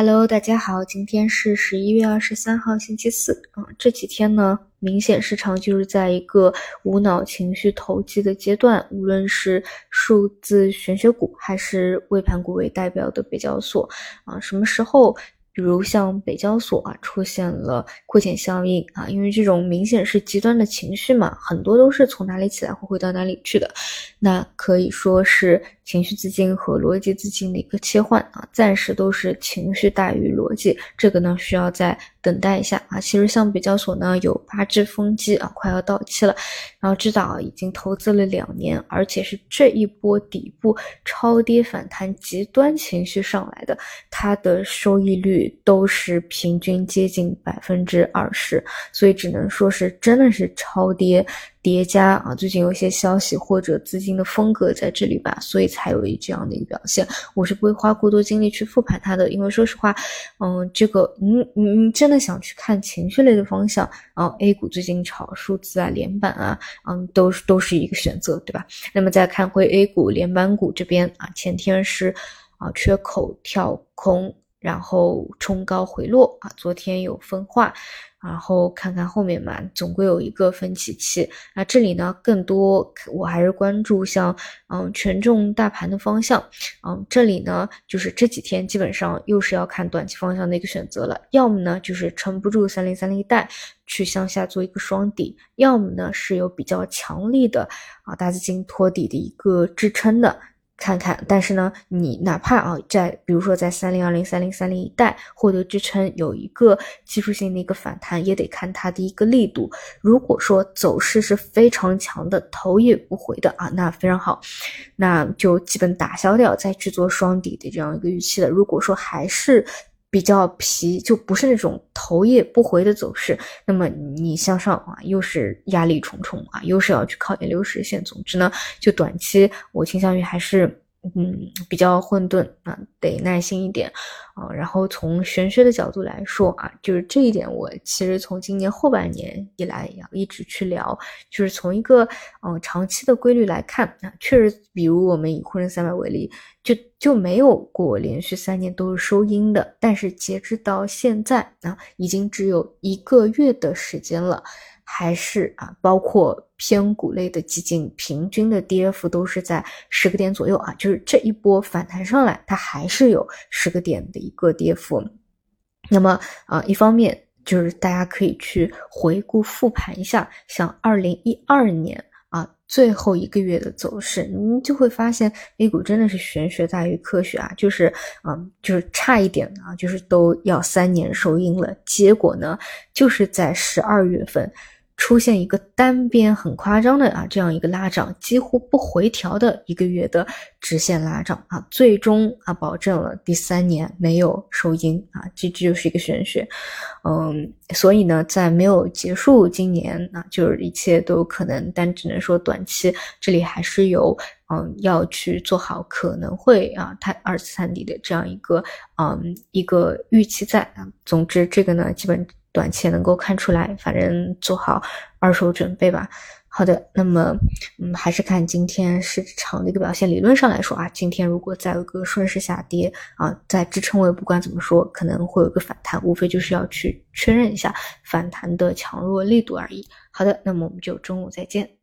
Hello，大家好，今天是十一月二十三号，星期四。嗯，这几天呢，明显市场就是在一个无脑情绪投机的阶段，无论是数字玄学股，还是微盘股为代表的北交所，啊，什么时候？比如像北交所啊，出现了扩减效应啊，因为这种明显是极端的情绪嘛，很多都是从哪里起来会回到哪里去的，那可以说是情绪资金和逻辑资金的一个切换啊，暂时都是情绪大于逻辑，这个呢需要再等待一下啊。其实像比交所呢有八只风机啊快要到期了，然后知道啊已经投资了两年，而且是这一波底部超跌反弹极端情绪上来的，它的收益率。都是平均接近百分之二十，所以只能说是真的是超跌叠加啊！最近有一些消息或者资金的风格在这里吧，所以才有一这样的一个表现。我是不会花过多精力去复盘它的，因为说实话，嗯，这个你你你真的想去看情绪类的方向啊，A 股最近炒数字啊、连板啊，嗯，都是都是一个选择，对吧？那么再看回 A 股连板股这边啊，前天是啊缺口跳空。然后冲高回落啊，昨天有分化，然后看看后面嘛，总归有一个分歧期。那这里呢，更多我还是关注像嗯权重大盘的方向，嗯，这里呢就是这几天基本上又是要看短期方向的一个选择了，要么呢就是撑不住三零三零一带去向下做一个双底，要么呢是有比较强力的啊大资金托底的一个支撑的。看看，但是呢，你哪怕啊，在比如说在三零二零、三零三零一带获得支撑，有一个技术性的一个反弹，也得看它的一个力度。如果说走势是非常强的，头也不回的啊，那非常好，那就基本打消掉再去做双底的这样一个预期了。如果说还是，比较皮，就不是那种头也不回的走势，那么你向上啊，又是压力重重啊，又是要去考验六十线。总之呢，就短期我倾向于还是。嗯，比较混沌啊，得耐心一点啊。然后从玄学的角度来说啊，就是这一点，我其实从今年后半年以来要一直去聊，就是从一个嗯长期的规律来看啊，确实，比如我们以沪深三百为例，就就没有过连续三年都是收阴的，但是截至到现在啊，已经只有一个月的时间了。还是啊，包括偏股类的基金，平均的跌幅都是在十个点左右啊。就是这一波反弹上来，它还是有十个点的一个跌幅。那么啊，一方面就是大家可以去回顾复盘一下，像二零一二年啊最后一个月的走势，你就会发现 A 股真的是玄学大于科学啊。就是嗯，就是差一点啊，就是都要三年收阴了。结果呢，就是在十二月份。出现一个单边很夸张的啊，这样一个拉涨，几乎不回调的一个月的直线拉涨啊，最终啊保证了第三年没有收阴啊，这这就是一个玄学，嗯，所以呢，在没有结束今年啊，就是一切都有可能，但只能说短期这里还是有嗯要去做好可能会啊探二次探底的这样一个嗯一个预期在啊，总之这个呢基本。短期能够看出来，反正做好二手准备吧。好的，那么嗯，还是看今天市场的一个表现。理论上来说啊，今天如果再有个顺势下跌啊，在支撑位，不管怎么说，可能会有个反弹，无非就是要去确认一下反弹的强弱力度而已。好的，那么我们就中午再见。